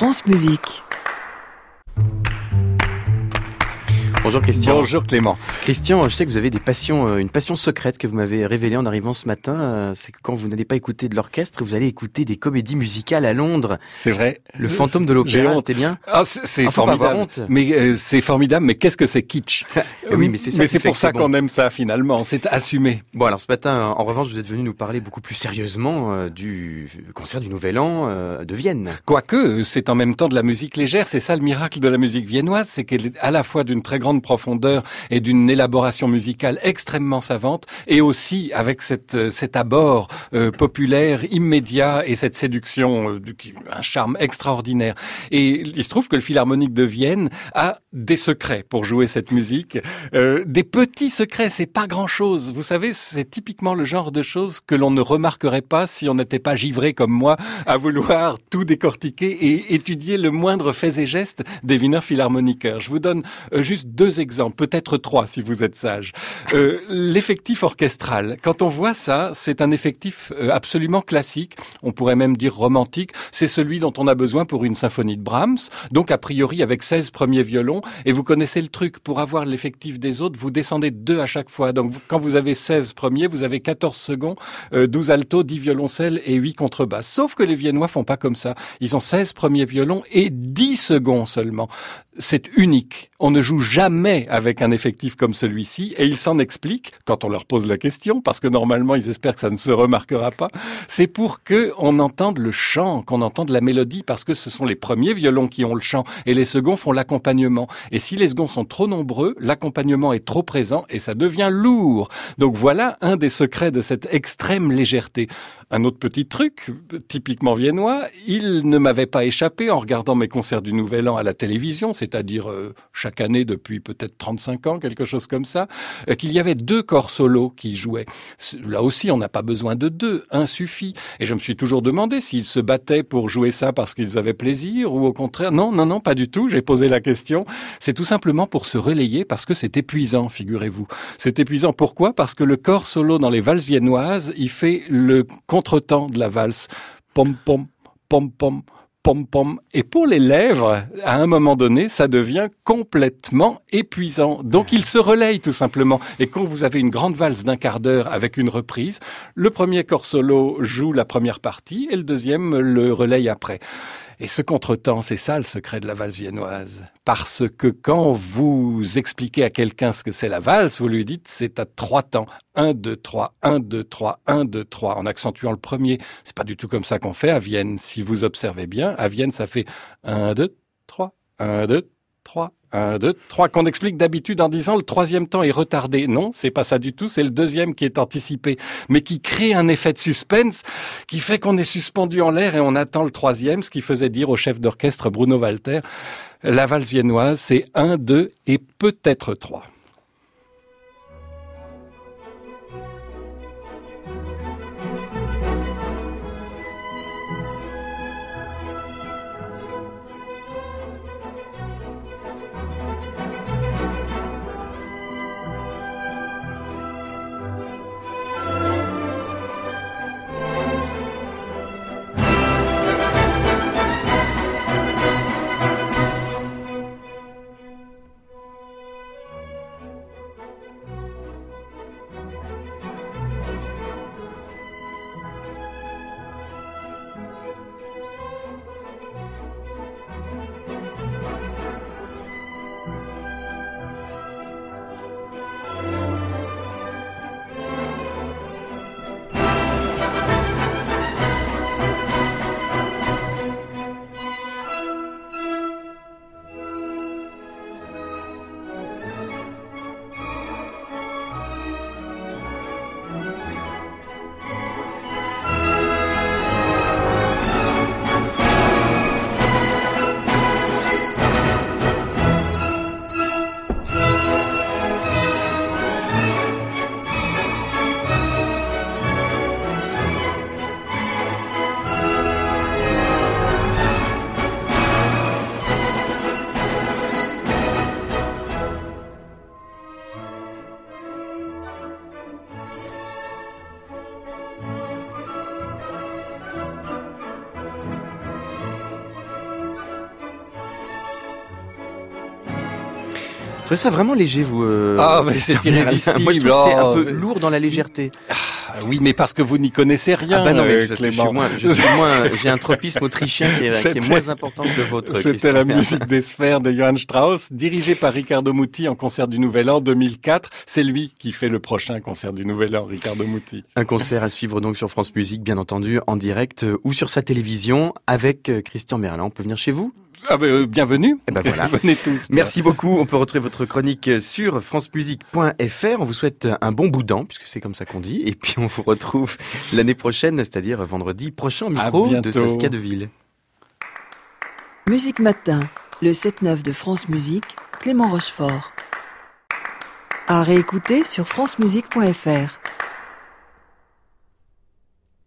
France Musique. Bonjour Christian. Bonjour Clément. Christian, je sais que vous avez des passions, euh, une passion secrète que vous m'avez révélée en arrivant ce matin. Euh, c'est que quand vous n'allez pas écouter de l'orchestre, vous allez écouter des comédies musicales à Londres. C'est vrai. Le fantôme de l'opéra, c'était bien. Ah, c'est Ah, formidable. Mais euh, c'est formidable. Mais qu'est-ce que c'est kitsch Oui, mais c'est ça Mais c'est pour ça qu'on aime ça finalement. C'est assumé. Bon, alors ce matin, en revanche, vous êtes venu nous parler beaucoup plus sérieusement euh, du concert du Nouvel An euh, de Vienne. Quoique, c'est en même temps de la musique légère. C'est ça le miracle de la musique viennoise, c'est qu'elle est à la fois d'une très grande profondeur et d'une élaboration musicale extrêmement savante, et aussi avec cette, euh, cet abord euh, populaire immédiat et cette séduction, euh, un charme extraordinaire. Et il se trouve que le Philharmonique de Vienne a des secrets pour jouer cette musique, Euh, des petits secrets. C'est pas grand-chose. Vous savez, c'est typiquement le genre de choses que l'on ne remarquerait pas si on n'était pas givré comme moi à vouloir tout décortiquer et étudier le moindre fait et geste des Wiener Philharmoniker. Je vous donne juste deux exemples, peut-être trois si vous êtes sage. Euh, L'effectif orchestral. Quand on voit ça, c'est un effectif euh, absolument classique. On pourrait même dire romantique. C'est celui dont on a besoin pour une symphonie de Brahms. Donc, a priori, avec 16 premiers violons. Et vous connaissez le truc. Pour avoir l'effectif des autres, vous descendez deux à chaque fois. Donc, quand vous avez 16 premiers, vous avez 14 seconds, euh, 12 altos, 10 violoncelles et 8 contrebasses. Sauf que les Viennois font pas comme ça. Ils ont 16 premiers violons et 10 seconds seulement. C'est unique. On ne joue jamais avec un effectif comme celui-ci et ils s'en expliquent quand on leur pose la question parce que normalement ils espèrent que ça ne se remarquera pas. C'est pour que on entende le chant, qu'on entende la mélodie parce que ce sont les premiers violons qui ont le chant et les seconds font l'accompagnement. Et si les seconds sont trop nombreux, l'accompagnement est trop présent et ça devient lourd. Donc voilà un des secrets de cette extrême légèreté. Un autre petit truc, typiquement viennois, il ne m'avait pas échappé en regardant mes concerts du Nouvel An à la télévision, c'est-à-dire euh, chaque année depuis peut-être 35 ans, quelque chose comme ça, euh, qu'il y avait deux corps solos qui jouaient. Là aussi, on n'a pas besoin de deux, un suffit. Et je me suis toujours demandé s'ils se battaient pour jouer ça parce qu'ils avaient plaisir ou au contraire. Non, non, non, pas du tout. J'ai posé la question. C'est tout simplement pour se relayer parce que c'est épuisant, figurez-vous. C'est épuisant. Pourquoi? Parce que le corps solo dans les valses viennoises, il fait le contretemps de la valse. Pom pom, pom pom, pom pom. Et pour les lèvres, à un moment donné, ça devient complètement épuisant. Donc il se relaye tout simplement. Et quand vous avez une grande valse d'un quart d'heure avec une reprise, le premier corps solo joue la première partie et le deuxième le relaye après. Et ce contretemps, c'est ça le secret de la valse viennoise. Parce que quand vous expliquez à quelqu'un ce que c'est la valse, vous lui dites c'est à trois temps. 1, 2, 3, 1, 2, 3, 1, 2, 3, en accentuant le premier. C'est pas du tout comme ça qu'on fait à Vienne. Si vous observez bien, à Vienne, ça fait 1, 2, 3, 1, 2, 3, 1, 2, 3, qu'on explique d'habitude en disant le troisième temps est retardé. Non, c'est pas ça du tout, c'est le deuxième qui est anticipé, mais qui crée un effet de suspense qui fait qu'on est suspendu en l'air et on attend le troisième, ce qui faisait dire au chef d'orchestre Bruno Walter, la valse viennoise, c'est 1, 2 et peut-être 3. Trouvez ça vraiment léger, vous euh, Ah, mais c'est irrésistible. Moi, je trouve que c'est un Oh, peu mais- lourd dans la légèreté. Ah oui, mais parce que vous n'y connaissez rien, ah bah non, mais euh, je suis moins, je suis moins, j'ai un tropisme autrichien qui est, qui est moins important que le vôtre. C'était la musique des sphères de Johann Strauss, dirigée par Riccardo Muti en concert du Nouvel An 2004. C'est lui qui fait le prochain concert du Nouvel An, Riccardo Muti. Un concert à suivre donc sur France Musique, bien entendu, en direct euh, ou sur sa télévision avec Christian Merlin. On peut venir chez vous? Ah ben, euh, bienvenue. Eh ben voilà. Venez tous. Merci beaucoup. On peut retrouver votre chronique sur francemusique.fr. On vous souhaite un bon bout d'an, puisque c'est comme ça qu'on dit. Et puis on vous retrouve l'année prochaine, c'est-à-dire vendredi prochain au micro de. Saskia Deville. Musique Matin, le 7-9 de France Musique, Clément Rochefort. À réécouter sur francemusique.fr.